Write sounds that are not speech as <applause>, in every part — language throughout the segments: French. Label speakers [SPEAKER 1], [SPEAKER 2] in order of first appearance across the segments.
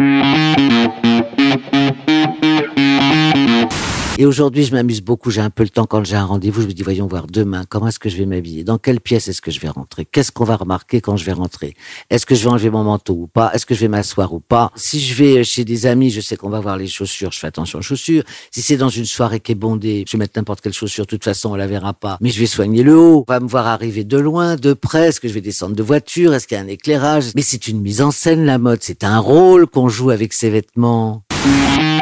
[SPEAKER 1] Thank you.
[SPEAKER 2] Et aujourd'hui, je m'amuse beaucoup. J'ai un peu le temps quand j'ai un rendez-vous. Je me dis, voyons voir demain, comment est-ce que je vais m'habiller Dans quelle pièce est-ce que je vais rentrer Qu'est-ce qu'on va remarquer quand je vais rentrer Est-ce que je vais enlever mon manteau ou pas Est-ce que je vais m'asseoir ou pas Si je vais chez des amis, je sais qu'on va voir les chaussures. Je fais attention aux chaussures. Si c'est dans une soirée qui est bondée, je vais mettre n'importe quelle chaussure. De toute façon, on la verra pas. Mais je vais soigner le haut. On va me voir arriver de loin, de près. Est-ce que je vais descendre de voiture Est-ce qu'il y a un éclairage Mais c'est une mise en scène, la mode. C'est un rôle qu'on joue avec ses vêtements.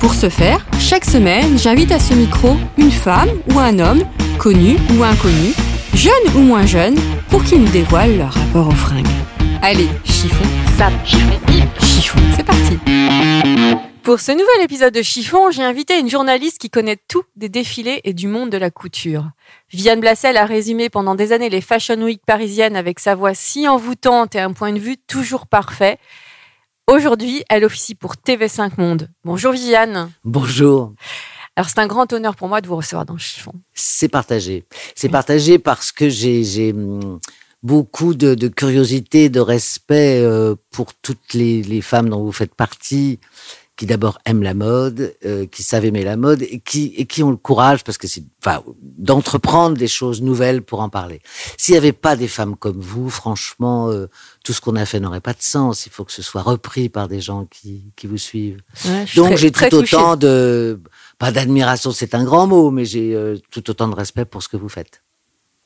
[SPEAKER 3] Pour ce faire, chaque semaine, j'invite à ce micro une femme ou un homme, connu ou inconnu, jeune ou moins jeune, pour qu'ils nous dévoilent leur rapport aux fringues. Allez, chiffon, sap, chiffon, c'est parti. Pour ce nouvel épisode de Chiffon, j'ai invité une journaliste qui connaît tout des défilés et du monde de la couture. Viviane Blassel a résumé pendant des années les Fashion Week parisiennes avec sa voix si envoûtante et un point de vue toujours parfait. Aujourd'hui, elle officie pour TV5 Monde. Bonjour Viviane.
[SPEAKER 2] Bonjour.
[SPEAKER 3] Alors c'est un grand honneur pour moi de vous recevoir dans Chiffon.
[SPEAKER 2] C'est partagé. C'est partagé parce que j'ai hum, beaucoup de, de curiosité, de respect euh, pour toutes les, les femmes dont vous faites partie, qui d'abord aiment la mode, euh, qui savent aimer la mode et qui et qui ont le courage parce que c'est enfin d'entreprendre des choses nouvelles pour en parler. S'il n'y avait pas des femmes comme vous, franchement, euh, tout ce qu'on a fait n'aurait pas de sens. Il faut que ce soit repris par des gens qui qui vous suivent.
[SPEAKER 3] Ouais,
[SPEAKER 2] Donc j'ai tout
[SPEAKER 3] touchée.
[SPEAKER 2] autant de pas d'admiration, c'est un grand mot, mais j'ai euh, tout autant de respect pour ce que vous faites.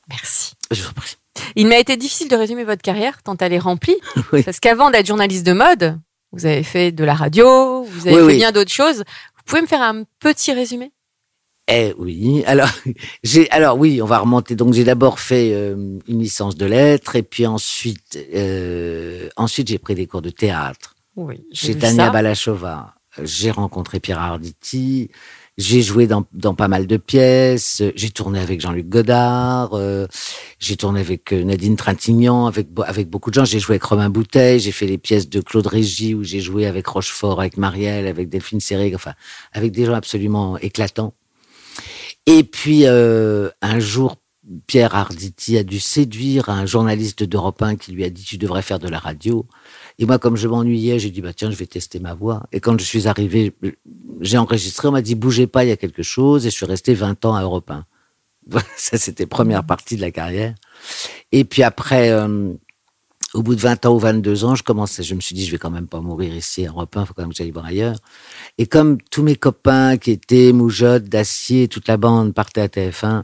[SPEAKER 3] Merci.
[SPEAKER 2] Je vous prie.
[SPEAKER 3] Il m'a été difficile de résumer votre carrière tant elle est remplie. <laughs>
[SPEAKER 2] Oui.
[SPEAKER 3] Parce qu'avant d'être journaliste de mode, vous avez fait de la radio, vous avez
[SPEAKER 2] Oui,
[SPEAKER 3] fait
[SPEAKER 2] oui.
[SPEAKER 3] bien d'autres choses. Vous pouvez me faire un petit résumé?
[SPEAKER 2] Eh oui, <laughs> alors j'ai alors oui, on va remonter. Donc j'ai d'abord fait euh, une licence de lettres et puis ensuite euh, ensuite j'ai pris des cours de théâtre
[SPEAKER 3] Oui.
[SPEAKER 2] chez Tania Balachova. J'ai rencontré Pierre Arditi. J'ai joué dans, dans pas mal de pièces. J'ai tourné avec Jean-Luc Godard. euh, j'ai tourné avec euh, Nadine Trintignant, avec avec beaucoup de gens. J'ai joué avec Romain Bouteille. J'ai fait les pièces de Claude Régis où j'ai joué avec Rochefort, avec Marielle, avec Delphine Seyrig, enfin avec des gens absolument éclatants. Et puis euh, un jour, Pierre Arditi a dû séduire un journaliste d'Europe 1 qui lui a dit tu devrais faire de la radio. Et moi, comme je m'ennuyais, j'ai dit bah tiens, je vais tester ma voix. Et quand je suis arrivé, j'ai enregistré. On m'a dit bougez pas, il y a quelque chose. Et je suis resté 20 ans à Europe 1. Voilà, <laughs> Ça, c'était première partie de la carrière. Et puis après, euh, au bout de 20 ans ou 22 ans, je commençais. Je me suis dit je vais quand même pas mourir ici à Europe 1. Il faut quand même que j'aille voir ailleurs. Et comme tous mes copains qui étaient Moujotte, Dacier, toute la bande partaient à TF1,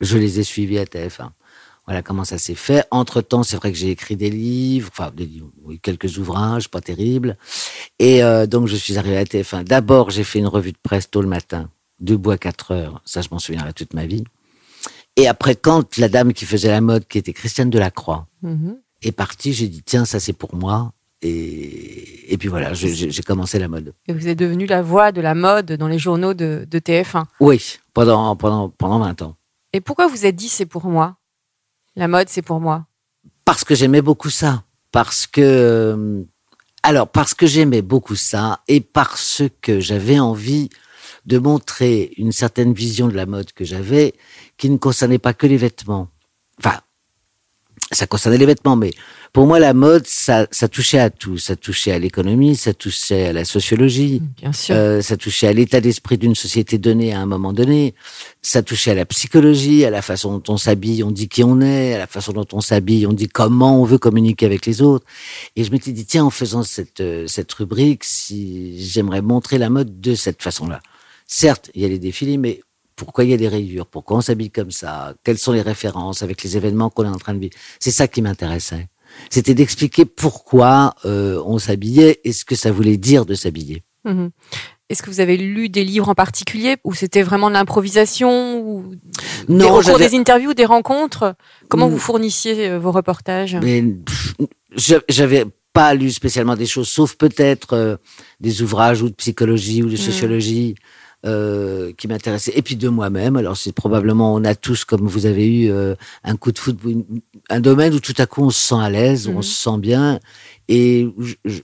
[SPEAKER 2] je les ai suivis à TF1. Voilà comment ça s'est fait. Entre temps, c'est vrai que j'ai écrit des livres, enfin des livres, oui, quelques ouvrages, pas terribles. Et euh, donc je suis arrivé à TF1. D'abord, j'ai fait une revue de presse tôt le matin, debout à 4 heures. Ça, je m'en souviendrai toute ma vie. Et après, quand la dame qui faisait la mode, qui était Christiane Delacroix,
[SPEAKER 3] Mhm.
[SPEAKER 2] est partie, j'ai dit tiens, ça c'est pour moi. Et, et puis voilà, j'ai commencé la mode.
[SPEAKER 3] Et vous êtes devenu la voix de la mode dans les journaux de, de TF1.
[SPEAKER 2] Oui, pendant pendant pendant 20 ans.
[SPEAKER 3] Et pourquoi vous êtes dit c'est pour moi? La mode, c'est pour moi.
[SPEAKER 2] Parce que j'aimais beaucoup ça. Parce que euh, alors parce que j'aimais beaucoup ça et parce que j'avais envie de montrer une certaine vision de la mode que j'avais qui ne concernait pas que les vêtements. Enfin, ça concernait les vêtements, mais pour moi, la mode, ça, ça touchait à tout. Ça touchait à l'économie, ça touchait à la sociologie,
[SPEAKER 3] Bien sûr.
[SPEAKER 2] euh, ça touchait à l'état d'esprit d'une société donnée à un moment donné, ça touchait à la psychologie, à la façon dont on s'habille, on dit qui on est, à la façon dont on s'habille, on dit comment on veut communiquer avec les autres. Et je m'étais dit, tiens, en faisant cette, euh, cette rubrique, si j'aimerais montrer la mode de cette façon-là. Certes, il y a les défilés, mais pourquoi il y a des rayures Pourquoi on s'habille comme ça Quelles sont les références avec les événements qu'on est en train de vivre C'est ça qui m'intéressait. C'était d'expliquer pourquoi euh, on s'habillait et ce que ça voulait dire de s'habiller.
[SPEAKER 3] Mhm. Est-ce que vous avez lu des livres en particulier ou c'était vraiment de l'improvisation ou des,
[SPEAKER 2] Non, j'avais-
[SPEAKER 3] des interviews, des rencontres? Comment
[SPEAKER 2] Mm.
[SPEAKER 3] vous fournissiez euh, vos reportages?
[SPEAKER 2] J'avais pas lu spécialement des choses, sauf peut-être euh, des ouvrages ou de psychologie ou de sociologie euh, qui m'intéressaient. Et puis de moi-même. Alors c'est probablement, on a tous, comme vous avez eu, euh, un coup de foot, un domaine où tout à coup on se sent à l'aise, on
[SPEAKER 3] Mhm.
[SPEAKER 2] se sent bien. Et je, je,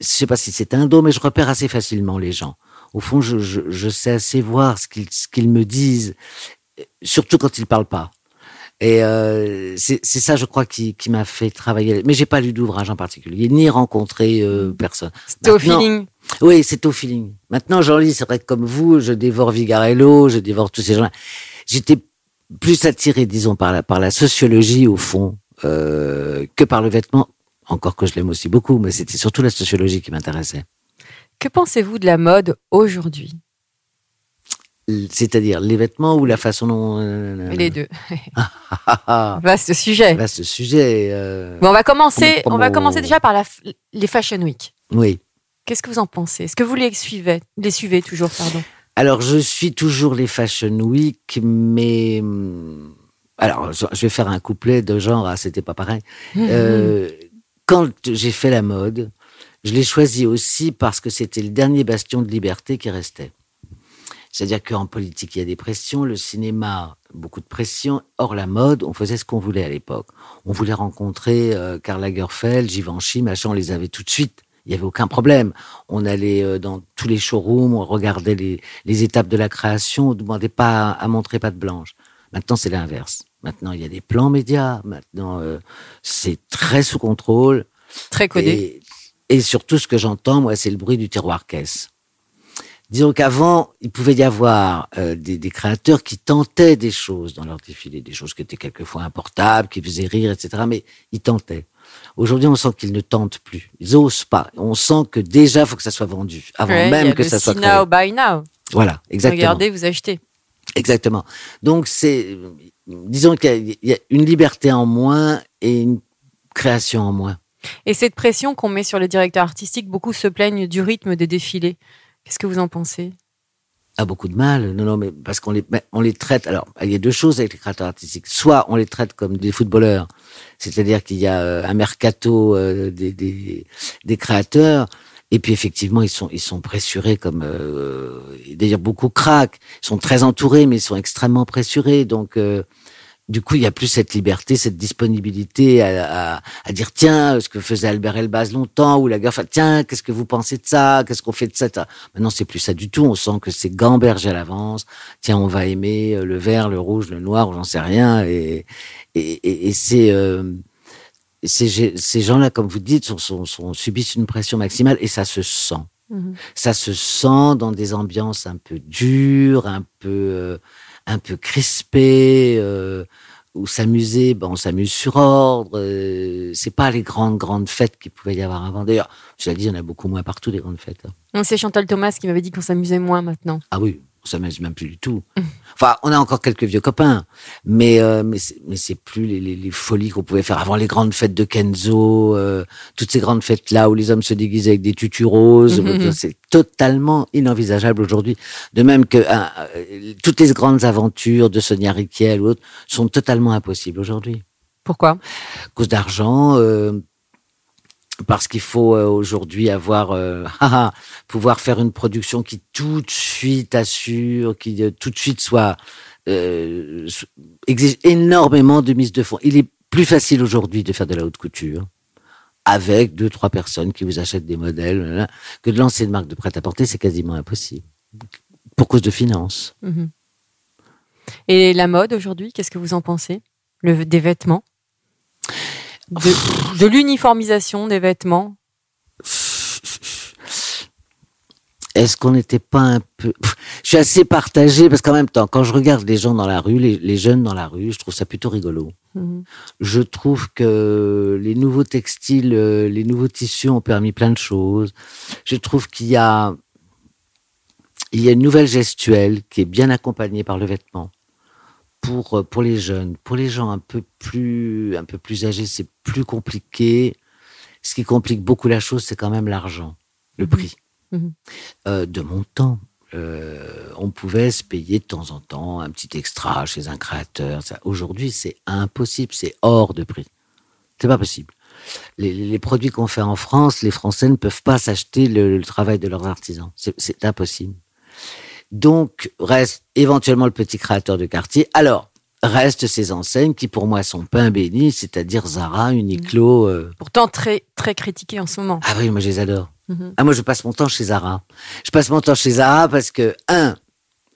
[SPEAKER 2] je sais pas si c'est un don, mais je repère assez facilement les gens. Au fond, je, sais assez voir ce qu'ils me disent, surtout quand ils parlent pas. Et euh, c'est ça, je crois, qui, qui m'a fait travailler. Mais j'ai pas lu d'ouvrage en particulier, ni rencontré euh, personne.
[SPEAKER 3] C'était au feeling.
[SPEAKER 2] Oui, c'est au feeling. Maintenant, j'en lis, c'est vrai que comme vous, je dévore Vigarello, je dévore tous ces gens-là. J'étais plus attiré, disons, par la, par la sociologie, au fond, euh, que par le vêtement. Encore que je l'aime aussi beaucoup, mais c'était surtout la sociologie qui m'intéressait.
[SPEAKER 3] Que pensez-vous de la mode aujourd'hui?
[SPEAKER 2] C'est-à-dire les vêtements ou la façon dont... euh,
[SPEAKER 3] Les deux. <laughs> Vaste sujet.
[SPEAKER 2] Vaste sujet. euh,
[SPEAKER 3] Bon, on va commencer. On va commencer déjà par la les Fashion Week.
[SPEAKER 2] Oui.
[SPEAKER 3] Qu'est-ce que vous en pensez? Est-ce que vous les suivez Les suivez toujours, pardon?
[SPEAKER 2] Alors, je suis toujours les Fashion Week, mais... hum, Alors, je je vais faire un couplet de genre, ah, c'était pas pareil. Euh, quand j'ai fait la mode, je l'ai choisi aussi parce que c'était le dernier bastion de liberté qui restait. C'est-à-dire qu'en politique, il y a des pressions, le cinéma, beaucoup de pressions. Or, la mode, on faisait ce qu'on voulait à l'époque. On voulait rencontrer euh, Karl Lagerfeld, Givenchy, machin, on les avait tout de suite. Il n'y avait aucun problème. On allait euh, dans tous les showrooms, on regardait les, les étapes de la création, on ne demandait pas à, à montrer pas de blanche. Maintenant, c'est l'inverse. Maintenant, il y a des plans médias. Maintenant, euh, c'est très sous contrôle.
[SPEAKER 3] Très codé.
[SPEAKER 2] Et, et surtout, ce que j'entends, moi, c'est le bruit du tiroir caisse. Disons qu'avant, il pouvait y avoir euh, des, des créateurs qui tentaient des choses dans leur défilé, des choses qui étaient quelquefois importables, qui faisaient rire, etc. Mais ils tentaient. Aujourd'hui, on sent qu'ils ne tentent plus. Ils osent pas. On sent que déjà, il faut que ça soit vendu, avant
[SPEAKER 3] Ouais, il y
[SPEAKER 2] même
[SPEAKER 3] a
[SPEAKER 2] que
[SPEAKER 3] le
[SPEAKER 2] ça soit créé.
[SPEAKER 3] now, buy now.
[SPEAKER 2] Voilà, exactement.
[SPEAKER 3] Regardez, vous achetez.
[SPEAKER 2] Exactement. Donc c'est, disons qu'il y a une liberté en moins et une création en moins.
[SPEAKER 3] Et cette pression qu'on met sur les directeurs artistiques, beaucoup se plaignent du rythme des défilés. Qu'est-ce que vous en pensez?
[SPEAKER 2] A beaucoup de mal. Non, non, mais parce qu'on les, on les traite. Alors, il y a deux choses avec les créateurs artistiques. Soit on les traite comme des footballeurs, c'est-à-dire qu'il y a euh, un mercato euh, des, des, des créateurs. Et puis effectivement, ils sont ils sont pressurés comme euh, d'ailleurs beaucoup craquent. Ils sont très entourés, mais ils sont extrêmement pressurés. Donc euh, du coup, il y a plus cette liberté, cette disponibilité à, à, à dire tiens, ce que faisait Albert Elbaz longtemps ou la gaffe, tiens, qu'est-ce que vous pensez de ça Qu'est-ce qu'on fait de ça Maintenant, c'est plus ça du tout. On sent que c'est gamberge à l'avance. Tiens, on va aimer euh, le vert, le rouge, le noir, j'en sais rien. Et, et, et, et c'est euh, ces, ces gens-là, comme vous dites, sont, sont, sont, subissent une pression maximale et ça se sent.
[SPEAKER 3] Mhm.
[SPEAKER 2] Ça se sent dans des ambiances un peu dures, un peu, euh, un peu crispées, euh, où s'amuser, ben, on s'amuse sur ordre. Euh, c'est pas les grandes, grandes fêtes qu'il pouvait y avoir avant. D'ailleurs, je l'ai dit, il y en a beaucoup moins partout, des grandes fêtes. hein.
[SPEAKER 3] C'est Chantal Thomas qui m'avait dit qu'on s'amusait moins maintenant.
[SPEAKER 2] Ah oui, on s'amuse même plus du tout. Enfin, on a encore quelques vieux copains, mais euh, mais c'est, plus les, les, les folies qu'on pouvait faire avant les grandes fêtes de Kenzo, euh, toutes ces grandes fêtes là où les hommes se déguisaient avec des tutus roses.
[SPEAKER 3] Mhm.
[SPEAKER 2] C'est totalement inenvisageable aujourd'hui. De même que hein, euh, toutes les grandes aventures de Sonia Riquel ou autres sont totalement impossibles aujourd'hui
[SPEAKER 3] Pourquoi?
[SPEAKER 2] Cause d'argent. Parce qu'il faut euh, aujourd'hui avoir euh, <laughs> ah, ah, pouvoir faire une production qui tout de suite assure, qui euh, tout de suite soit euh, exige énormément de mise de fonds. Il est plus facile aujourd'hui de faire de la haute couture avec deux trois personnes qui vous achètent des modèles que de lancer une marque de prêt-à-porter, c'est quasiment impossible pour cause de finances.
[SPEAKER 3] Mhm. Et la mode aujourd'hui, qu'est-ce que vous en pensez? Des vêtements? De, de l'uniformisation des vêtements
[SPEAKER 2] Est-ce qu'on n'était pas un peu... Je suis assez partagé parce qu'en même temps, quand je regarde les gens dans la rue, les, les jeunes dans la rue, je trouve ça plutôt rigolo.
[SPEAKER 3] Mhm.
[SPEAKER 2] Je trouve que les nouveaux textiles, euh, les nouveaux tissus ont permis plein de choses. Je trouve qu'il y a, il y a une nouvelle gestuelle qui est bien accompagnée par le vêtement. Pour, euh, pour les jeunes, pour les gens un peu plus, un peu plus âgés, c'est plus compliqué. Ce qui complique beaucoup la chose, c'est quand même l'argent, le prix.
[SPEAKER 3] Mhm.
[SPEAKER 2] Euh, de mon temps, euh, on pouvait se payer de temps en temps un petit extra chez un créateur. Aujourd'hui, c'est impossible, c'est hors de prix. C'est pas possible. Les, les produits qu'on fait en France, les Français ne peuvent pas s'acheter le, le travail de leurs artisans. C'est impossible. Donc, reste éventuellement le petit créateur de quartier. Alors, restent ces enseignes qui, pour moi, sont pain béni, c'est-à-dire Zara, Uniqlo. euh,
[SPEAKER 3] Pourtant très, très critiqué en ce moment.
[SPEAKER 2] ah oui, moi je les adore.
[SPEAKER 3] Mhm.
[SPEAKER 2] Ah, moi je passe mon temps chez Zara. Je passe mon temps chez Zara parce que, un,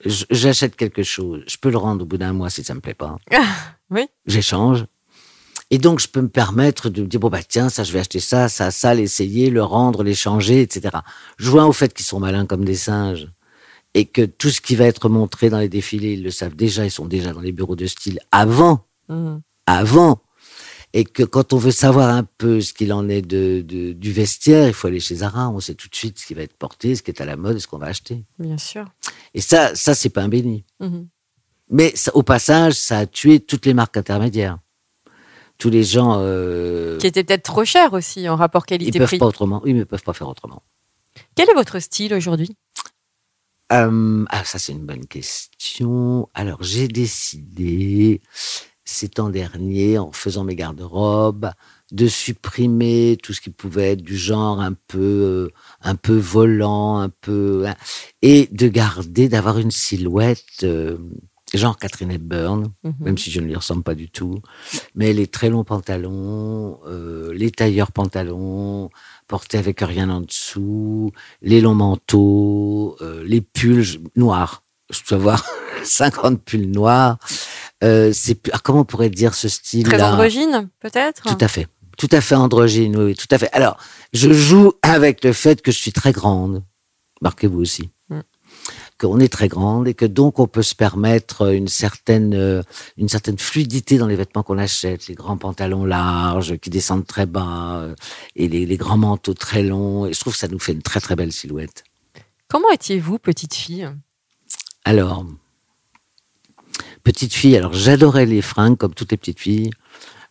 [SPEAKER 2] j'achète quelque chose, je peux le rendre au bout d'un mois si ça me plaît pas.
[SPEAKER 3] Oui.
[SPEAKER 2] J'échange. Et donc je peux me permettre de me dire, bon bah tiens, ça je vais acheter ça, ça, ça, l'essayer, le rendre, l'échanger, etc. Joint au fait qu'ils sont malins comme des singes et que tout ce qui va être montré dans les défilés, ils le savent déjà, ils sont déjà dans les bureaux de style avant
[SPEAKER 3] Mhm.
[SPEAKER 2] avant. Et que quand on veut savoir un peu ce qu'il en est de, de- du vestiaire, il faut aller chez Zara. On sait tout de suite ce qui va être porté, ce qui est à la mode ce qu'on va acheter.
[SPEAKER 3] Bien sûr.
[SPEAKER 2] Et ça, ça c'est pas un béni.
[SPEAKER 3] Mhm.
[SPEAKER 2] Mais ça- au passage, ça a tué toutes les marques intermédiaires. Tous les gens, euh,
[SPEAKER 3] Qui était peut-être trop cher aussi en rapport
[SPEAKER 2] ils peuvent
[SPEAKER 3] qualité-prix.
[SPEAKER 2] pas autrement. Oui, mais ils peuvent pas faire autrement.
[SPEAKER 3] Quel est votre style aujourd'hui?
[SPEAKER 2] Euh, ah, ça c'est une bonne question. Alors j'ai décidé ces temps derniers, en faisant mes garde-robes, de supprimer tout ce qui pouvait être du genre un peu, euh, un peu volant, un peu, hein, et de garder, d'avoir une silhouette euh, genre Catherine Hepburn,
[SPEAKER 3] Mhm.
[SPEAKER 2] même si je ne lui ressemble pas du tout. Mais les très longs pantalons, euh, les tailleurs pantalons, portés avec rien en dessous, les longs manteaux, euh, les pulls noirs. Je dois avoir 50 pulls noirs. Euh, c'est ah, comment on pourrait dire ce style
[SPEAKER 3] Très androgyne, peut-être?
[SPEAKER 2] Tout à fait. Tout à fait androgyne, oui, tout à fait. Alors, je joue avec le fait que je suis très grande. Marquez-vous aussi. Qu'on est très grande et que donc on peut se permettre une certaine, euh, une certaine fluidité dans les vêtements qu'on achète, les grands pantalons larges qui descendent très bas euh, et les, les grands manteaux très longs. Et je trouve que ça nous fait une très très belle silhouette.
[SPEAKER 3] Comment étiez-vous, petite fille?
[SPEAKER 2] Alors, petite fille, alors j'adorais les fringues comme toutes les petites filles.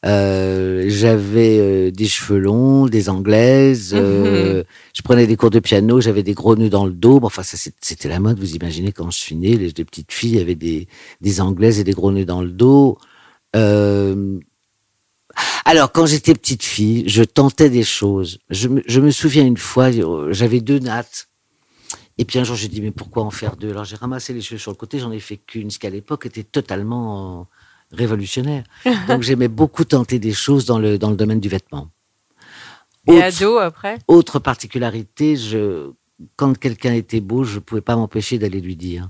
[SPEAKER 2] Euh, j'avais euh, des cheveux longs, des anglaises. euh, Je prenais des cours de piano, j'avais des gros nœuds dans le dos. Bon, enfin, ça c'était la mode. Vous imaginez quand je suis née, les, les petites filles avaient des, des anglaises et des gros nœuds dans le dos. Alors, quand j'étais petite fille, je tentais des choses. Je me, je me souviens une fois, j'avais deux nattes. Et puis un jour, j'ai dit, mais pourquoi en faire deux? Alors j'ai ramassé les cheveux sur le côté, j'en ai fait qu'une, ce qui à l'époque était totalement révolutionnaire. <laughs> Donc j'aimais beaucoup tenter des choses dans le, dans le domaine du vêtement.
[SPEAKER 3] Et
[SPEAKER 2] Autre-
[SPEAKER 3] ado après?
[SPEAKER 2] autre particularité, je, quand quelqu'un était beau, je ne pouvais pas m'empêcher d'aller lui dire.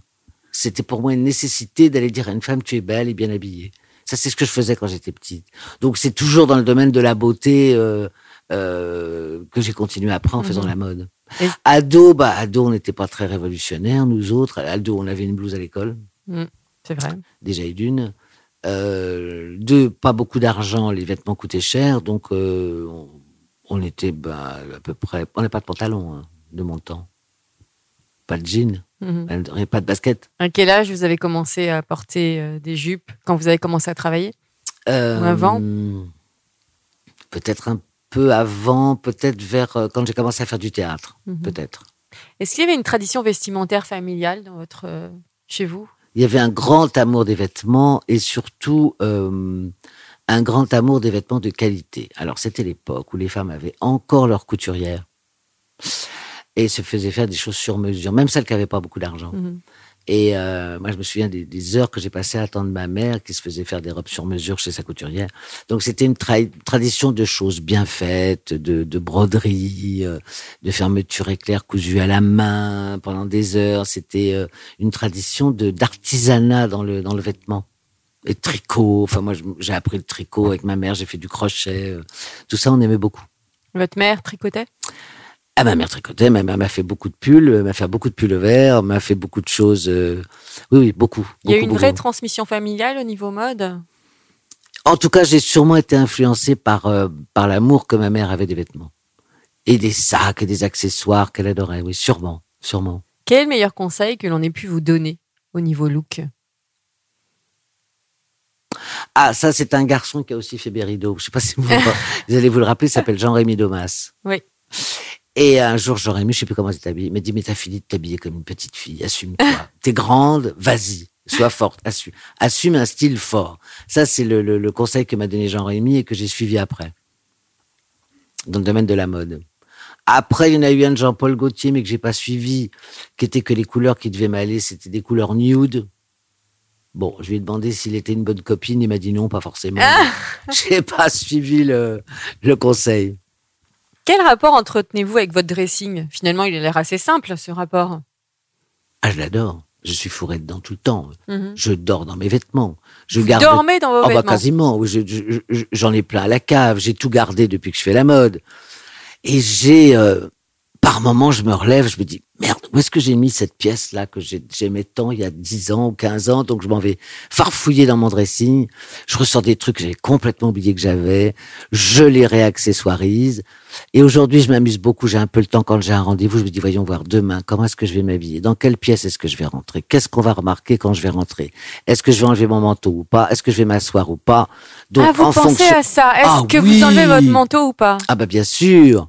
[SPEAKER 2] C'était pour moi une nécessité d'aller dire à une femme, tu es belle et bien habillée. Ça, c'est ce que je faisais quand j'étais petite. Donc, c'est toujours dans le domaine de la beauté euh, euh, que j'ai continué après en faisant la mode.
[SPEAKER 3] Et-
[SPEAKER 2] Ado, bah, ado, on n'était pas très révolutionnaires, nous autres. Ado, on avait une blouse à l'école,
[SPEAKER 3] C'est vrai.
[SPEAKER 2] déjà et d'une. Euh, deux, pas beaucoup d'argent, les vêtements coûtaient cher, donc euh, on, on était bah, à peu près. On n'avait pas de pantalon hein, de mon temps. Pas de jean,
[SPEAKER 3] Mhm.
[SPEAKER 2] euh, pas de basket.
[SPEAKER 3] À quel âge vous avez commencé à porter euh, des jupes quand vous avez commencé à travailler?
[SPEAKER 2] Euh,
[SPEAKER 3] Ou avant?
[SPEAKER 2] Peut-être un peu avant, peut-être vers quand j'ai commencé à faire du théâtre,
[SPEAKER 3] Mhm.
[SPEAKER 2] peut-être.
[SPEAKER 3] Est-ce qu'il y avait une tradition vestimentaire familiale dans votre, chez vous?
[SPEAKER 2] Il y avait un grand amour des vêtements et surtout euh, un grand amour des vêtements de qualité. Alors c'était l'époque où les femmes avaient encore leur couturière et se faisaient faire des choses sur mesure, même celles qui n'avaient pas beaucoup d'argent.
[SPEAKER 3] Mhm.
[SPEAKER 2] Et euh, moi, je me souviens des, heures que j'ai passées à attendre ma mère qui se faisait faire des robes sur mesure chez sa couturière. Donc, c'était une tra- tradition de choses bien faites, de, de broderie, euh, de fermeture éclair cousues à la main pendant des heures. C'était euh, une tradition d'artisanat dans le dans le vêtement. Et tricot. Enfin, moi, j'ai appris le tricot avec ma mère. J'ai fait du crochet. euh, Tout ça, on aimait beaucoup.
[SPEAKER 3] Votre mère tricotait?
[SPEAKER 2] Ah, ma mère tricotait. Ma mère m'a fait beaucoup de pulls. euh, M'a fait beaucoup de pulls verts. M'a fait beaucoup de choses. euh, Oui, oui, beaucoup.
[SPEAKER 3] Il y a eu
[SPEAKER 2] beaucoup,
[SPEAKER 3] une vraie transmission familiale au niveau mode?
[SPEAKER 2] En tout cas, j'ai sûrement été influencé par, euh, par l'amour que ma mère avait des vêtements. Et des sacs et des accessoires qu'elle adorait. Oui, sûrement. Sûrement.
[SPEAKER 3] Quel est le meilleur conseil que l'on ait pu vous donner au niveau look?
[SPEAKER 2] Ah, ça, c'est un garçon qui a aussi fait Bérido. Je sais pas si <laughs> vous, vous allez vous le rappeler, il s'appelle Jean-Rémy Domas.
[SPEAKER 3] Oui.
[SPEAKER 2] Et un jour, Jean-Rémy, je sais plus comment il s'est habillé, il m'a dit, mais t'as fini de t'habiller comme une petite fille, assume-toi. <laughs> T'es grande, vas-y, sois forte, assume. Assume un style fort. Ça, c'est le, le- le conseil que m'a donné Jean-Rémy et que j'ai suivi après. Dans le domaine de la mode. Après, il y en a eu un de Jean-Paul Gaultier, mais que j'ai pas suivi, qui était que les couleurs qui devaient m'aller, c'était des couleurs nude. Bon, je lui ai demandé s'il était une bonne copine. Il m'a dit non, pas forcément. <laughs> J'ai pas suivi le, le conseil.
[SPEAKER 3] Quel rapport entretenez-vous avec votre dressing? Finalement, il a l'air assez simple, ce rapport.
[SPEAKER 2] Ah, je l'adore. Je suis fourré dedans tout le temps.
[SPEAKER 3] Mhm.
[SPEAKER 2] Je dors dans mes vêtements. Je
[SPEAKER 3] Vous
[SPEAKER 2] garde.
[SPEAKER 3] dormez dans vos
[SPEAKER 2] Ah bah,
[SPEAKER 3] vêtements
[SPEAKER 2] quasiment. Oui, je- je- je- J'en ai plein à la cave. J'ai tout gardé depuis que je fais la mode. Et j'ai, euh, par moments, je me relève, je me dis, merde, où est-ce que j'ai mis cette pièce-là que j'ai- j'aimais tant il y a 10 ans ou 15 ans? Donc, je m'en vais farfouiller dans mon dressing. Je ressors des trucs que j'avais complètement oublié que j'avais. Je les réaccessoirise. Et aujourd'hui, je m'amuse beaucoup. J'ai un peu le temps quand j'ai un rendez-vous. Je me dis, voyons voir demain, comment est-ce que je vais m'habiller? Dans quelle pièce est-ce que je vais rentrer? Qu'est-ce qu'on va remarquer quand je vais rentrer? Est-ce que je vais enlever mon manteau ou pas? Est-ce que je vais m'asseoir ou pas? Donc,
[SPEAKER 3] Ah, vous
[SPEAKER 2] en
[SPEAKER 3] pensez
[SPEAKER 2] fonction-
[SPEAKER 3] à ça Est-ce
[SPEAKER 2] Ah
[SPEAKER 3] que
[SPEAKER 2] oui
[SPEAKER 3] vous enlevez votre manteau ou pas?
[SPEAKER 2] Ah bah bien sûr.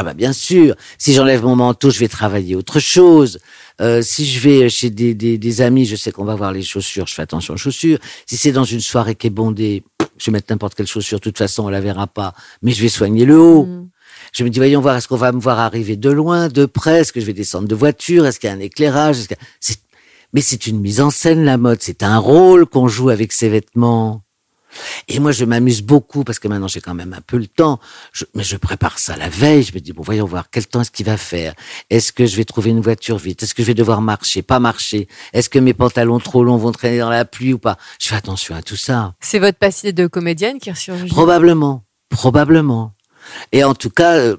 [SPEAKER 2] Ah bah bien sûr. Si j'enlève mon manteau, je vais travailler autre chose. Euh, si je vais chez des, des, des amis, je sais qu'on va voir les chaussures, je fais attention aux chaussures. Si c'est dans une soirée qui est bondée, je vais mettre n'importe quelle chaussure, de toute façon on la verra pas, mais je vais soigner le haut.
[SPEAKER 3] Mm.
[SPEAKER 2] Je me dis, voyons voir, est-ce qu'on va me voir arriver de loin, de près, est-ce que je vais descendre de voiture, est-ce qu'il y a un éclairage, a- Mais c'est une mise en scène, la mode, c'est un rôle qu'on joue avec ses vêtements. Et moi, je m'amuse beaucoup parce que maintenant j'ai quand même un peu le temps. Je- mais je prépare ça la veille. Je me dis bon, voyons voir quel temps est-ce qu'il va faire? Est-ce que je vais trouver une voiture vite? Est-ce que je vais devoir marcher Pas marcher? Est-ce que mes pantalons trop longs vont traîner dans la pluie ou pas? Je fais attention à tout ça.
[SPEAKER 3] C'est votre passé de comédienne qui ressurgit
[SPEAKER 2] Probablement, probablement. Et en tout cas, euh,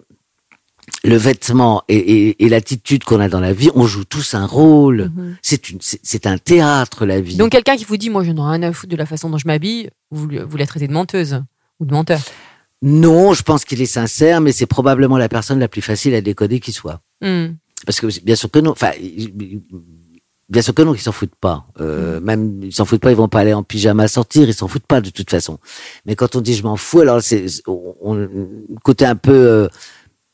[SPEAKER 2] le vêtement et, et- et l'attitude qu'on a dans la vie, on joue tous un rôle.
[SPEAKER 3] Mhm.
[SPEAKER 2] C'est un théâtre la vie.
[SPEAKER 3] Donc quelqu'un qui vous dit, moi je n'ai rien à foutre de la façon dont je m'habille, vous, vous la traitez de menteuse ou de menteur?
[SPEAKER 2] non, je pense qu'il est sincère, mais c'est probablement la personne la plus facile à décoder qui soit.
[SPEAKER 3] Hmm.
[SPEAKER 2] Parce que bien sûr que non. Enfin, ils- bien sûr que non, ils s'en foutent pas. Euh, Même ils s'en foutent pas, ils vont pas aller en pyjama sortir, ils s'en foutent pas de toute façon. Mais quand on dit je m'en fous, alors c'est on, on- côté un peu euh,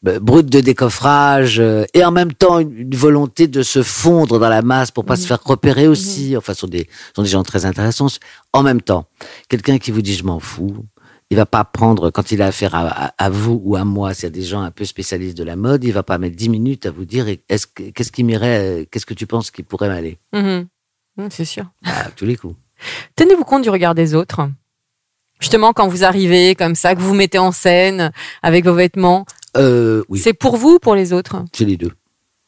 [SPEAKER 2] bah, brut de décoffrage euh, et en même temps une, une volonté de se fondre dans la masse pour pas se faire repérer aussi. Enfin, ce sont des sont des gens très intéressants. En même temps, quelqu'un qui vous dit je m'en fous. Il va pas prendre, quand il a affaire à, à- à vous ou à moi, c'est des gens un peu spécialistes de la mode, il va pas mettre dix minutes à vous dire est-ce que- qu'est-ce qui m'irait, euh, qu'est-ce que tu penses qui pourrait m'aller?
[SPEAKER 3] Hmm, C'est sûr.
[SPEAKER 2] À tous les coups.
[SPEAKER 3] Tenez-vous compte du regard des autres Justement, quand vous arrivez comme ça, que vous vous mettez en scène avec vos vêtements,
[SPEAKER 2] Euh, oui,
[SPEAKER 3] c'est pour vous ou pour les autres?
[SPEAKER 2] C'est les deux.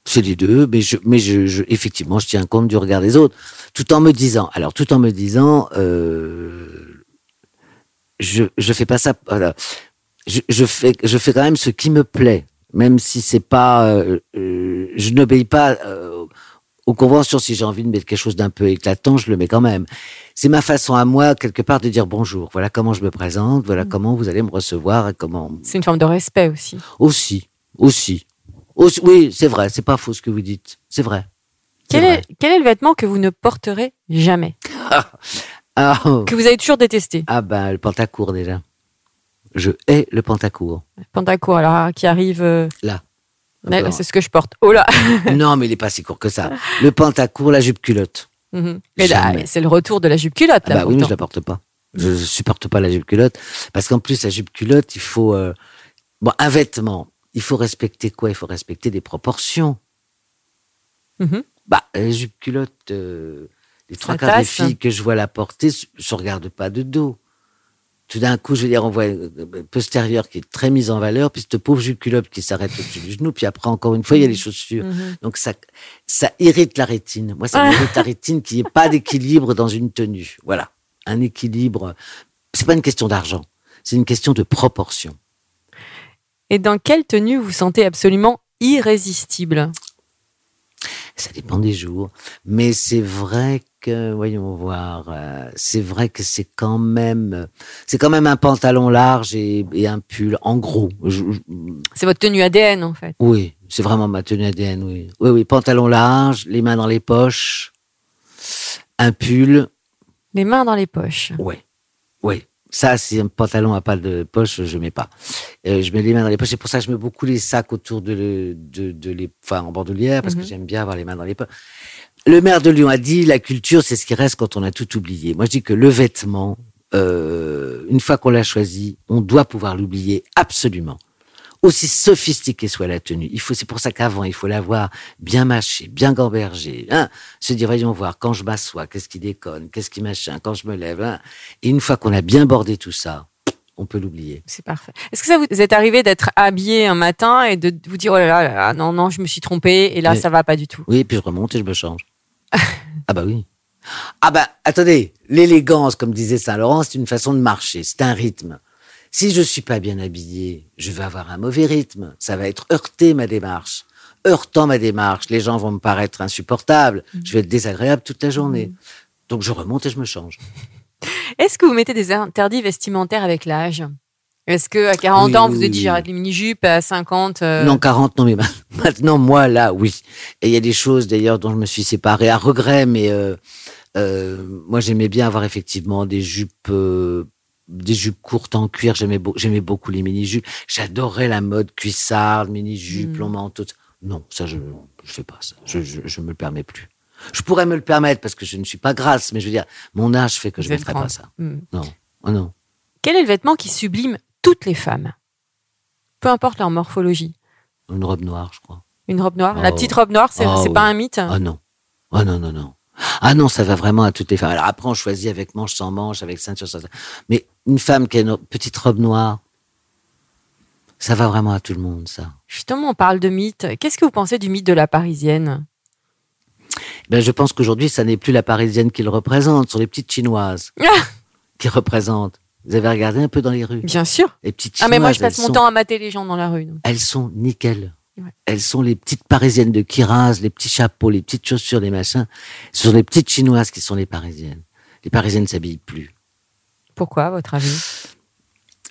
[SPEAKER 2] C'est les deux, mais je, mais je, je- effectivement, je tiens compte du regard des autres, tout en me disant, alors tout en me disant, euh, je, je fais pas ça, voilà. je, je fais, je fais quand même ce qui me plaît, même si c'est pas, euh, je n'obéis pas aux conventions. Si j'ai envie de mettre quelque chose d'un peu éclatant, je le mets quand même. C'est ma façon à moi, quelque part, de dire bonjour. Voilà comment je me présente, voilà comment vous allez me recevoir et comment
[SPEAKER 3] C'est une forme de respect aussi.
[SPEAKER 2] aussi, aussi. Aussi- oui, c'est vrai, c'est pas faux ce que vous dites. C'est vrai.
[SPEAKER 3] Quel est, quel est le vêtement que vous ne porterez jamais <laughs>
[SPEAKER 2] Ah, oh.
[SPEAKER 3] Que vous avez toujours détesté
[SPEAKER 2] ah ben, le pantacourt déjà. Je hais le pantacourt.
[SPEAKER 3] Pantacourt, alors, qui arrive. euh,
[SPEAKER 2] Là.
[SPEAKER 3] C'est ce que je porte. Oh là <laughs>
[SPEAKER 2] non, mais il est pas si court que ça. Le pantacourt, la jupe culotte.
[SPEAKER 3] Mais là,
[SPEAKER 2] Jamais.
[SPEAKER 3] C'est le retour de la jupe culotte,
[SPEAKER 2] Ah
[SPEAKER 3] là,
[SPEAKER 2] bah oui, mais je la porte pas. Je supporte pas la jupe culotte. Parce qu'en plus, la jupe culotte, il faut... euh, Bon, un vêtement, il faut respecter quoi? Il faut respecter des proportions.
[SPEAKER 3] Mhm.
[SPEAKER 2] Bah, la jupe culotte, euh, les trois quarts des filles que je vois la porter ne se regardent pas de dos. Tout d'un coup, je veux dire, on voit une euh, postérieure qui est très mise en valeur, puis cette pauvre jupe culotte qui s'arrête au-dessus du genou, puis après, encore une fois, il y a les chaussures.
[SPEAKER 3] Mhm.
[SPEAKER 2] Donc, ça, ça irrite la rétine. Moi, ça
[SPEAKER 3] Ah.
[SPEAKER 2] m'irrite la rétine qu'il n'y ait pas d'équilibre dans une tenue. Voilà. un équilibre. C'est pas une question d'argent, c'est une question de proportion.
[SPEAKER 3] Et dans quelle tenue vous sentez absolument irrésistible?
[SPEAKER 2] Ça dépend des jours, mais c'est vrai que, voyons voir, euh, c'est vrai que c'est quand même, c'est quand même un pantalon large et, et un pull, en gros.
[SPEAKER 3] C'est votre tenue ADN en fait.
[SPEAKER 2] oui, c'est vraiment ma tenue ADN, oui. Oui, oui, pantalon large, les mains dans les poches, un pull,
[SPEAKER 3] Les mains dans les poches.
[SPEAKER 2] Oui, oui. Ça, si un pantalon a pas de poche, je mets pas. Euh, je mets les mains dans les poches. C'est pour ça que je mets beaucoup les sacs autour de, le, de, de les, enfin, en bandoulière, parce que j'aime bien avoir les mains dans les poches. Le maire de Lyon a dit, la culture, c'est ce qui reste quand on a tout oublié. Moi, je dis que le vêtement, euh, une fois qu'on l'a choisi, on doit pouvoir l'oublier absolument. Aussi sophistiquée soit la tenue. Il faut, c'est pour ça qu'avant, il faut l'avoir bien mâché, bien gambergé. Hein se dire, voyons voir, quand je m'assois, qu'est-ce qui déconne, qu'est-ce qui machin, quand je me lève. Hein Et une fois qu'on a bien bordé tout ça, on peut l'oublier.
[SPEAKER 3] C'est parfait. Est-ce que ça vous est arrivé d'être habillé un matin et de vous dire oh là là, là non non je me suis trompé et là
[SPEAKER 2] Oui.
[SPEAKER 3] ça va pas du tout?
[SPEAKER 2] Oui, puis je remonte et je me change. <laughs> ah bah oui. Ah bah attendez, l'élégance, comme disait Saint Laurent, c'est une façon de marcher, c'est un rythme. Si je suis pas bien habillé, je vais avoir un mauvais rythme. Ça va être heurté ma démarche. Heurtant ma démarche, les gens vont me paraître insupportables. Je vais être désagréable toute la journée. Donc je remonte et je me change. <laughs>
[SPEAKER 3] Est-ce que vous mettez des interdits vestimentaires avec l'âge? Est-ce que à 40
[SPEAKER 2] Oui,
[SPEAKER 3] ans
[SPEAKER 2] oui,
[SPEAKER 3] vous êtes dit
[SPEAKER 2] oui.
[SPEAKER 3] j'arrête les mini-jupes à 50 euh,
[SPEAKER 2] Non, 40, non, mais ma- <laughs> maintenant, moi, là, oui. Et il y a des choses, d'ailleurs, dont je me suis séparé à regret, mais euh, euh, moi, j'aimais bien avoir effectivement des jupes, des jupes courtes en cuir. J'aimais, beau- j'aimais beaucoup les mini-jupes. J'adorais la mode cuissarde, mini-jupe,
[SPEAKER 3] Mm.
[SPEAKER 2] long manteau. Non, ça, je je fais pas ça. Je, je me le permets plus. Je pourrais me le permettre parce que je ne suis pas grasse, mais je veux dire, mon âge fait que je ne ferai pas ça.
[SPEAKER 3] hmm.
[SPEAKER 2] Non, oh non.
[SPEAKER 3] Quel est le vêtement qui sublime toutes les femmes? Peu importe leur morphologie.
[SPEAKER 2] Une robe noire, je crois.
[SPEAKER 3] Une robe noire, la
[SPEAKER 2] Oh.
[SPEAKER 3] petite robe noire, c'est
[SPEAKER 2] Oh, oui.
[SPEAKER 3] pas un mythe?
[SPEAKER 2] Ah non. Ah non, non, non. Ah non, ça va vraiment à toutes les femmes. Alors après, on choisit avec manche sans manche, avec ceinture sans ceinture. Mais une femme qui a une petite robe noire, ça va vraiment à tout le monde, ça.
[SPEAKER 3] Justement, on parle de mythe. Qu'est-ce que vous pensez du mythe de la Parisienne?
[SPEAKER 2] Ben, je pense qu'aujourd'hui, ça n'est plus la parisienne qui le représente, ce sont les petites chinoises <laughs>
[SPEAKER 3] Ah
[SPEAKER 2] qui représentent. Vous avez regardé un peu dans les rues?
[SPEAKER 3] Bien sûr.
[SPEAKER 2] Les petites
[SPEAKER 3] Ah
[SPEAKER 2] chinoises,
[SPEAKER 3] mais moi je passe mon
[SPEAKER 2] sont-
[SPEAKER 3] temps à mater les gens dans la rue. donc.
[SPEAKER 2] elles sont nickel.
[SPEAKER 3] Ouais.
[SPEAKER 2] Elles sont les petites parisiennes de Kiraz, les petits chapeaux, les petites chaussures, les machins. Ce sont les petites chinoises qui sont les parisiennes. Les parisiennes ne s'habillent plus.
[SPEAKER 3] Pourquoi, à votre avis?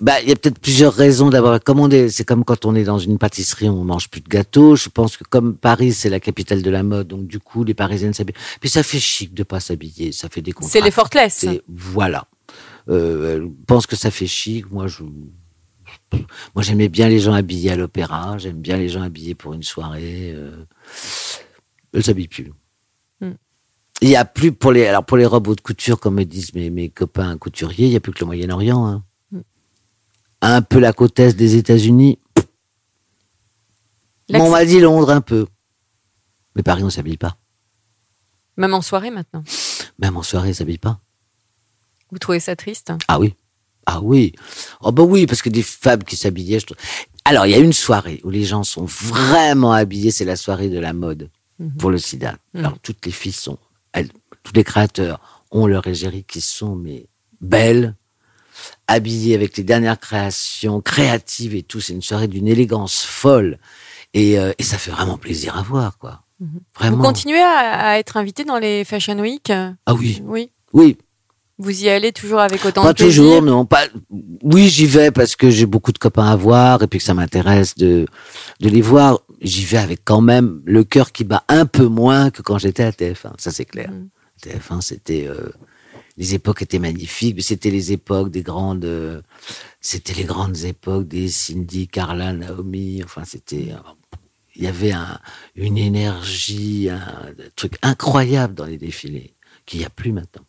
[SPEAKER 2] Bah, il y a peut-être plusieurs raisons. On est, c'est comme quand on est dans une pâtisserie, on mange plus de gâteaux. Je pense que comme Paris, c'est la capitale de la mode, donc du coup, les Parisiennes s'habillent. Puis ça fait chic de pas s'habiller, ça fait des
[SPEAKER 3] C'est les fortless.
[SPEAKER 2] C'est- Voilà. Euh, elle pense que ça fait chic. Moi, je, moi, j'aimais bien les gens habillés à l'opéra. J'aime bien les gens habillés pour une soirée. Euh... Elles s'habillent plus.
[SPEAKER 3] Hmm.
[SPEAKER 2] Il y a plus pour les, alors pour les robes haute couture, comme me disent mes, mes copains couturiers, il y a plus que le Moyen-Orient. Hein.
[SPEAKER 3] Hmm.
[SPEAKER 2] Un peu la côte est des États-Unis.
[SPEAKER 3] L'accès-
[SPEAKER 2] On m'a dit Londres un peu. Mais Paris, on s'habille pas.
[SPEAKER 3] Même en soirée maintenant.
[SPEAKER 2] Même en soirée, on s'habille pas.
[SPEAKER 3] Vous trouvez ça triste?
[SPEAKER 2] Ah oui. Ah oui. Oh bah oui, parce que des femmes qui s'habillaient. je Alors, il y a une soirée où les gens sont vraiment habillés, c'est la soirée de la mode pour le sida. Alors, toutes les filles sont, tous les créateurs ont leur égérie qui sont, mais belles, habillées avec les dernières créations, créatives et tout. C'est une soirée d'une élégance folle. Et, euh, et ça fait vraiment plaisir à voir, quoi. Vraiment.
[SPEAKER 3] Vous continuez à, à être invité dans les Fashion Week?
[SPEAKER 2] Ah oui,
[SPEAKER 3] Oui.
[SPEAKER 2] oui.
[SPEAKER 3] Vous y allez toujours avec autant
[SPEAKER 2] Pas
[SPEAKER 3] de plaisir
[SPEAKER 2] toujours, non. Pas. Oui, j'y vais parce que j'ai beaucoup de copains à voir et puis que ça m'intéresse de de les voir. J'y vais avec quand même le cœur qui bat un peu moins que quand j'étais à TF1. Ça c'est clair.
[SPEAKER 3] Mm.
[SPEAKER 2] TF1, c'était euh, les époques étaient magnifiques. mais C'était les époques des grandes. euh, c'était les grandes époques des Cindy, Carla, Naomi. Enfin, c'était. euh, il y avait un, une énergie, un truc incroyable dans les défilés qu'il n'y a plus maintenant.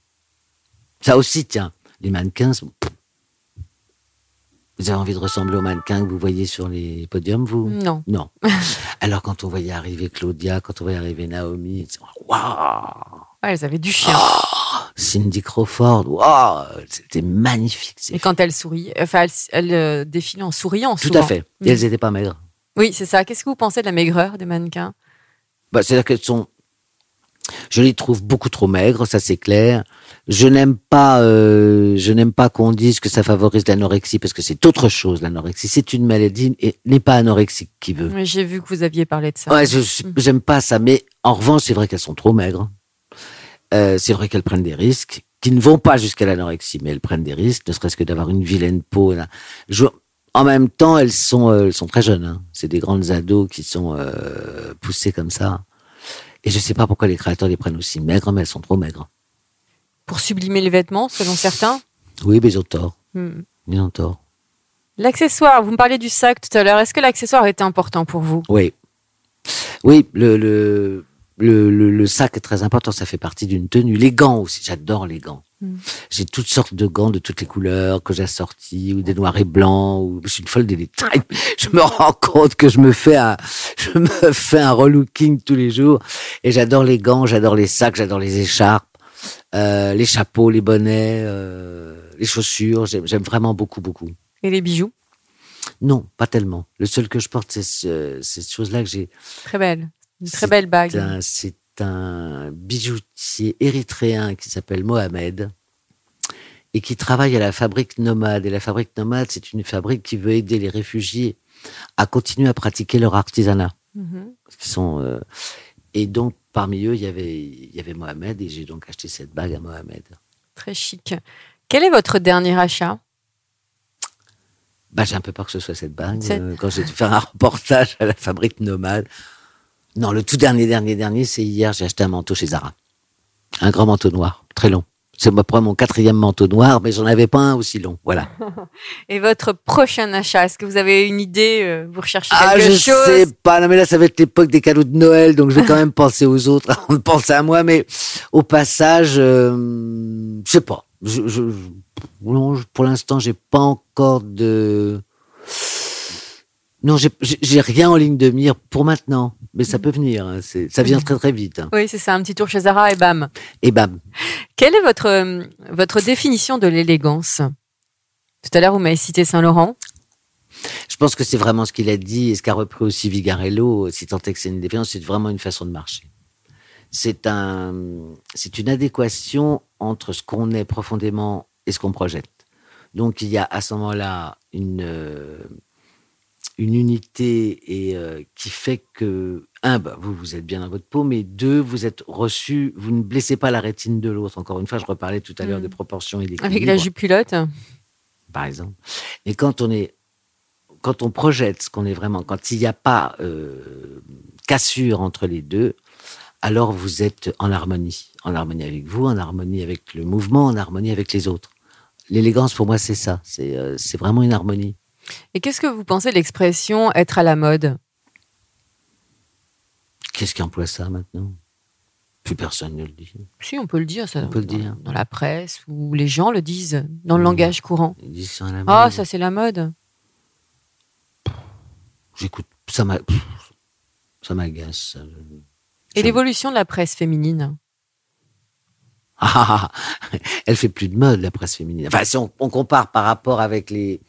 [SPEAKER 2] Ça aussi, tiens, les mannequins, sont- vous avez envie de ressembler aux mannequins que vous voyez sur les podiums, vous?
[SPEAKER 3] Non.
[SPEAKER 2] Non. <laughs> Alors, quand on voyait arriver Claudia, quand on voyait arriver Naomi, c'est- waouh
[SPEAKER 3] Ouais, elles avaient du chien.
[SPEAKER 2] Cindy Crawford, waouh C'était magnifique.
[SPEAKER 3] Et quand elles souriaient, enfin, elles, elles, euh, défilaient en souriant.
[SPEAKER 2] Tout
[SPEAKER 3] souvent.
[SPEAKER 2] à fait.
[SPEAKER 3] Mm.
[SPEAKER 2] Et elles n'étaient pas maigres.
[SPEAKER 3] Oui, c'est ça. Qu'est-ce que vous pensez de la maigreur des mannequins?
[SPEAKER 2] Bah, C'est-à-dire qu'elles sont. Je les trouve beaucoup trop maigres, ça c'est clair. Je n'aime pas, euh, je n'aime pas qu'on dise que ça favorise l'anorexie parce que c'est autre chose. L'anorexie, c'est une maladie et n'est pas anorexique qui veut.
[SPEAKER 3] Oui, J'ai vu que vous aviez parlé de ça.
[SPEAKER 2] Ouais, je- j'aime pas ça. Mais en revanche, c'est vrai qu'elles sont trop maigres. Euh, c'est vrai qu'elles prennent des risques qui ne vont pas jusqu'à l'anorexie, mais elles prennent des risques, ne serait-ce que d'avoir une vilaine peau. là. Je- en même temps, elles sont, euh, elles sont très jeunes. hein. C'est des grandes ados qui sont euh, poussées comme ça. Et je sais pas pourquoi les créateurs les prennent aussi maigres, mais elles sont trop maigres.
[SPEAKER 3] Pour sublimer les vêtements, selon certains.
[SPEAKER 2] Oui, mais ils ont tort.
[SPEAKER 3] Hmm.
[SPEAKER 2] Ils ont tort.
[SPEAKER 3] L'accessoire, vous me parliez du sac tout à l'heure. Est-ce que l'accessoire était important pour vous?
[SPEAKER 2] Oui. Oui, le, le, le, le, le sac est très important, ça fait partie d'une tenue. Les gants aussi, j'adore les gants.
[SPEAKER 3] Mm.
[SPEAKER 2] J'ai toutes sortes de gants de toutes les couleurs que j'ai assortis, ou des noirs et blancs, ou je suis une folle des détails. Je me rends compte que je me fais un, je me fais un relooking tous les jours. Et j'adore les gants, j'adore les sacs, j'adore les écharpes, euh, les chapeaux, les bonnets, euh, les chaussures. J'aime vraiment beaucoup, beaucoup.
[SPEAKER 3] Et les bijoux?
[SPEAKER 2] Non, pas tellement. Le seul que je porte, c'est ce, ces choses-là que j'ai
[SPEAKER 3] Très belle. Une très
[SPEAKER 2] C'est
[SPEAKER 3] belle bague.
[SPEAKER 2] un- C'est un bijoutier érythréen qui s'appelle Mohamed et qui travaille à la fabrique nomade. Et la fabrique nomade, c'est une fabrique qui veut aider les réfugiés à continuer à pratiquer leur artisanat.
[SPEAKER 3] Mhm.
[SPEAKER 2] Sont, euh, Et donc, parmi eux, il y avait, il y avait Mohamed et j'ai donc acheté cette bague à Mohamed.
[SPEAKER 3] Très chic. Quel est votre dernier achat?
[SPEAKER 2] Bah, j'ai un peu peur que ce soit cette bague. Euh, quand j'ai dû faire un reportage à la fabrique nomade. Non, le tout dernier, dernier, dernier, c'est hier, j'ai acheté un manteau chez Zara. Un grand manteau noir, très long. C'est mon quatrième manteau noir, mais j'en avais pas un aussi long. Voilà. <laughs>
[SPEAKER 3] Et votre prochain achat Est-ce que vous avez une idée euh, Vous recherchez
[SPEAKER 2] Ah,
[SPEAKER 3] quelque
[SPEAKER 2] je
[SPEAKER 3] chose
[SPEAKER 2] sais pas. Non, mais là, ça va être l'époque des cadeaux de Noël, donc je vais quand même <laughs> penser aux autres penser à moi. Mais au passage, euh, je sais pas. Je, je, je- non, je- pour l'instant, j'ai pas encore de. Non, j'ai- rien en ligne de mire pour maintenant, mais ça peut venir. hein, Ça vient très très vite. hein.
[SPEAKER 3] Oui, c'est ça, un petit tour chez Zara et bam.
[SPEAKER 2] Et bam.
[SPEAKER 3] Quelle est votre, euh, votre définition de l'élégance? Tout à l'heure, vous m'avez cité Saint-Laurent.
[SPEAKER 2] Je pense que c'est vraiment ce qu'il a dit et ce qu'a repris aussi Vigarello, si tant est que c'est une défiance, c'est vraiment une façon de marcher. C'est un, c'est une adéquation entre ce qu'on est profondément et ce qu'on projette. Donc il y a à ce moment-là une, euh, une unité et euh, qui fait que un, bah, vous vous êtes bien dans votre peau, mais deux, vous êtes reçu, vous ne blessez pas la rétine de l'autre. Encore une fois, je reparlais tout à l'heure
[SPEAKER 3] Mm.
[SPEAKER 2] des proportions et des
[SPEAKER 3] Avec la jupe culotte.
[SPEAKER 2] par exemple. Et quand on est, quand on projette ce qu'on est vraiment, quand il n'y a pas euh, cassure entre les deux, alors vous êtes en harmonie, en harmonie avec vous, en harmonie avec le mouvement, en harmonie avec les autres. L'élégance pour moi c'est ça, c'est euh, c'est vraiment une harmonie.
[SPEAKER 3] Et qu'est-ce que vous pensez de l'expression être à la mode
[SPEAKER 2] Qu'est-ce qui emploie ça maintenant? Plus personne ne le dit.
[SPEAKER 3] Si, on peut le dire, ça.
[SPEAKER 2] On peut le dire.
[SPEAKER 3] dans la presse, ou les gens le disent, dans le langage courant.
[SPEAKER 2] Ils disent ça à la
[SPEAKER 3] Ah,
[SPEAKER 2] mode.
[SPEAKER 3] ça, c'est la mode.
[SPEAKER 2] J'écoute, ça m'a, ça m'agace. ça.
[SPEAKER 3] Et l'évolution de la presse féminine?
[SPEAKER 2] Ah, elle fait plus de mode, la presse féminine. Enfin, si on, on compare par rapport avec les,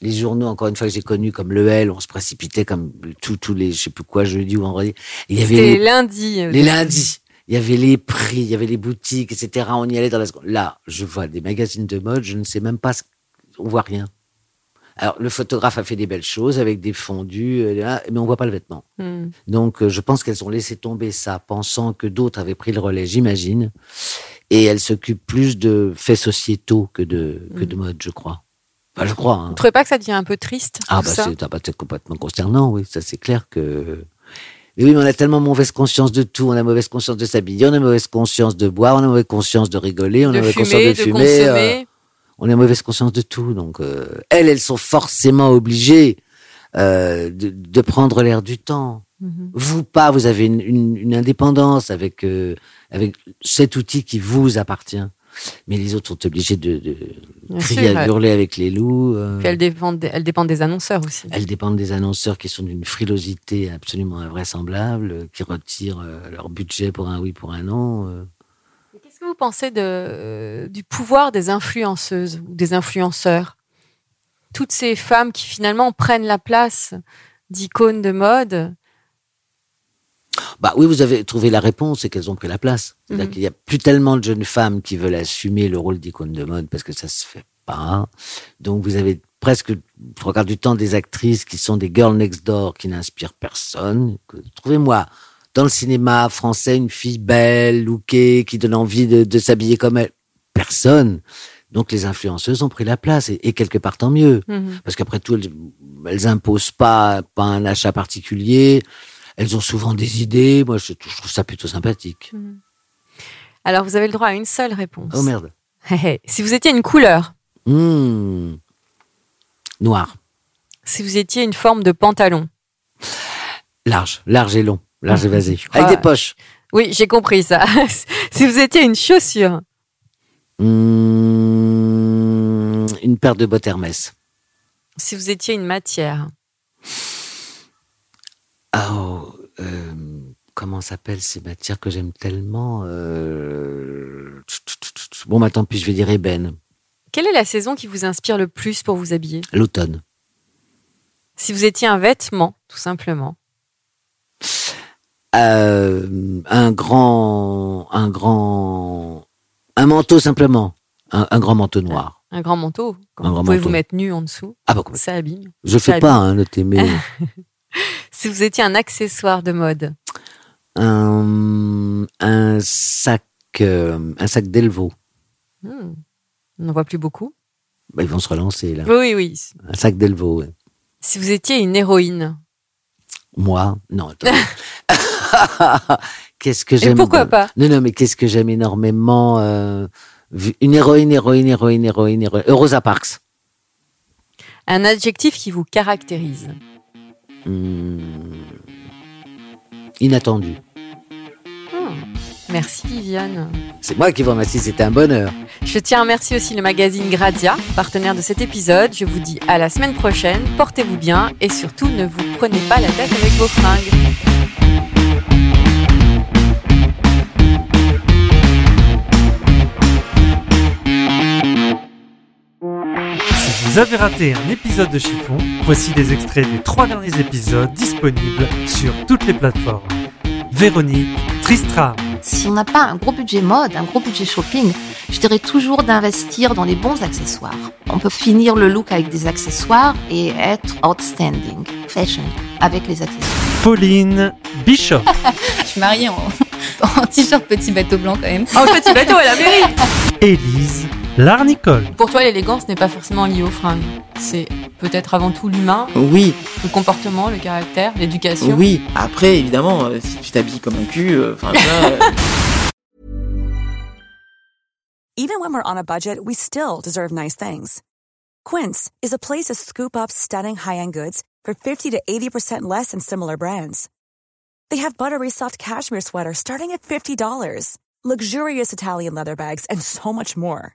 [SPEAKER 2] les journaux, encore une fois, que j'ai connus comme Le L, on se précipitait comme tous les, je sais plus quoi, jeudi ou vendredi. Il y avait les,
[SPEAKER 3] lundi. euh,
[SPEAKER 2] les lundis. Il y avait les prix, il y avait les boutiques, etc. On y allait dans la seconde. Là, je vois des magazines de mode, je ne sais même pas, ce- on voit rien. Alors, le photographe a fait des belles choses avec des fondus, euh, mais on voit pas le vêtement.
[SPEAKER 3] Hmm.
[SPEAKER 2] Donc, euh, je pense qu'elles ont laissé tomber ça, pensant que d'autres avaient pris le relais, j'imagine. Et elles s'occupent plus de faits sociétaux que de, que de mode, je crois. Enfin, je crois. hein.
[SPEAKER 3] Vous trouvez pas que ça devient un peu triste
[SPEAKER 2] Ah, bah, c'est ah, bah, c'est complètement consternant, oui. Ça, c'est clair que. Mais oui, mais on a tellement mauvaise conscience de tout. On a mauvaise conscience de s'habiller, on a mauvaise conscience de boire, on a mauvaise conscience de rigoler, on a
[SPEAKER 3] de
[SPEAKER 2] mauvaise
[SPEAKER 3] fumer,
[SPEAKER 2] conscience de
[SPEAKER 3] de
[SPEAKER 2] fumer. euh, on a mauvaise conscience de tout. Donc, euh, elles, elles sont forcément obligées euh, de, de prendre l'air du temps.
[SPEAKER 3] Mhm.
[SPEAKER 2] Vous pas, vous avez une, une- une indépendance avec euh, avec cet outil qui vous appartient. Mais les autres sont obligés de, crier
[SPEAKER 3] sûr,
[SPEAKER 2] hurler avec les loups. euh.
[SPEAKER 3] Puis elles dépendent, des- elles dépendent des annonceurs aussi.
[SPEAKER 2] Elles dépendent des annonceurs qui sont d'une frilosité absolument invraisemblable, qui retirent euh, leur budget pour un oui, pour un non. euh.
[SPEAKER 3] Qu'est-ce que vous pensez de, euh, du pouvoir des influenceuses ou des influenceurs? Toutes ces femmes qui finalement prennent la place d'icônes de mode.
[SPEAKER 2] Bah oui, vous avez trouvé la réponse, c'est qu'elles ont pris la place. C'est-à-dire
[SPEAKER 3] Mhm.
[SPEAKER 2] qu'il n'y a plus tellement de jeunes femmes qui veulent assumer le rôle d'icône de mode parce que ça se fait pas. Donc vous avez presque trois quarts du temps des actrices qui sont des girls next door qui n'inspirent personne. Trouvez-moi dans le cinéma français une fille belle, lookée, qui donne envie de, de s'habiller comme elle. Personne. Donc les influenceuses ont pris la place et, et quelque part tant mieux.
[SPEAKER 3] Mhm.
[SPEAKER 2] Parce qu'après tout, elles, elles imposent pas, pas un achat particulier. Elles ont souvent des idées. Moi, je, je trouve ça plutôt sympathique.
[SPEAKER 3] Alors, vous avez le droit à une seule réponse.
[SPEAKER 2] Oh merde. <laughs>
[SPEAKER 3] Si vous étiez une couleur,
[SPEAKER 2] Hmm. Noir.
[SPEAKER 3] si vous étiez une forme de pantalon.
[SPEAKER 2] Large. Large et long. Large et vasé.
[SPEAKER 3] crois-
[SPEAKER 2] Avec des poches.
[SPEAKER 3] Oui, j'ai compris ça. <laughs> si vous étiez une chaussure,
[SPEAKER 2] Hmm. Une paire de bottes Hermès.
[SPEAKER 3] si vous étiez une matière,
[SPEAKER 2] Oh, euh, comment s'appellent ces matières que j'aime tellement euh, Bon, bah tant pis, je vais dire ébène.
[SPEAKER 3] quelle est la saison qui vous inspire le plus pour vous habiller?
[SPEAKER 2] L'automne.
[SPEAKER 3] Si vous étiez un vêtement, tout simplement.
[SPEAKER 2] Euh, un grand, un grand, un manteau simplement, un, un grand manteau noir.
[SPEAKER 3] Un grand manteau. Quand
[SPEAKER 2] Un
[SPEAKER 3] vous
[SPEAKER 2] grand
[SPEAKER 3] pouvez
[SPEAKER 2] manteau.
[SPEAKER 3] vous mettre nu en dessous.
[SPEAKER 2] Ah bah.
[SPEAKER 3] Ça abîme.
[SPEAKER 2] Je
[SPEAKER 3] Ça
[SPEAKER 2] fais pas, hein, notez, mais <laughs>
[SPEAKER 3] Si vous étiez un accessoire de mode,
[SPEAKER 2] un, un sac, euh, un sac d'Elvo.
[SPEAKER 3] hmm, on n'en voit plus beaucoup.
[SPEAKER 2] Bah, ils vont se relancer là.
[SPEAKER 3] Oui, oui.
[SPEAKER 2] Un sac d'Elvo. ouais.
[SPEAKER 3] Si vous étiez une héroïne,
[SPEAKER 2] Moi, non. <laughs> qu'est-ce que j'aime
[SPEAKER 3] pourquoi pas?
[SPEAKER 2] Non, non, mais qu'est-ce que j'aime énormément euh, Une héroïne, héroïne, héroïne, héroïne, héroïne. Rosa Parks.
[SPEAKER 3] un adjectif qui vous caractérise.
[SPEAKER 2] Hmm. Inattendu.
[SPEAKER 3] Merci Viviane.
[SPEAKER 2] C'est moi qui vous remercie, c'était un bonheur.
[SPEAKER 3] Je tiens à remercier aussi le magazine Grazia, partenaire de cet épisode. Je vous dis à la semaine prochaine, portez-vous bien et surtout ne vous prenez pas la tête avec vos fringues.
[SPEAKER 4] Vous avez raté un épisode de Chiffon, voici des extraits des trois derniers épisodes disponibles sur toutes les plateformes. Véronique, Tristram,
[SPEAKER 5] Si on n'a pas un gros budget mode, un gros budget shopping, je dirais toujours d'investir dans les bons accessoires. On peut finir le look avec des accessoires et être outstanding, fashion, avec les accessoires.
[SPEAKER 4] Pauline, Bishop, <laughs>
[SPEAKER 6] Je suis mariée en, <laughs> en t-shirt petit bateau blanc quand même.
[SPEAKER 3] Oh, petit bateau à la mairie
[SPEAKER 4] Élise, Larnicole.
[SPEAKER 3] Pour toi, l'élégance n'est pas forcément liée aux fringues. C'est peut-être avant tout l'humain,
[SPEAKER 7] Oui,
[SPEAKER 3] le comportement, le caractère, l'éducation.
[SPEAKER 7] oui. Après, évidemment, euh, si tu t'habilles comme un cul, euh, enfin ça, euh, <laughs>
[SPEAKER 8] Even when we're on a budget, we still deserve nice things. Quince is a place to scoop up stunning high-end goods for 50 to 80% less than similar brands. They have buttery soft cashmere sweaters starting at $50, luxurious Italian leather bags, and so much more.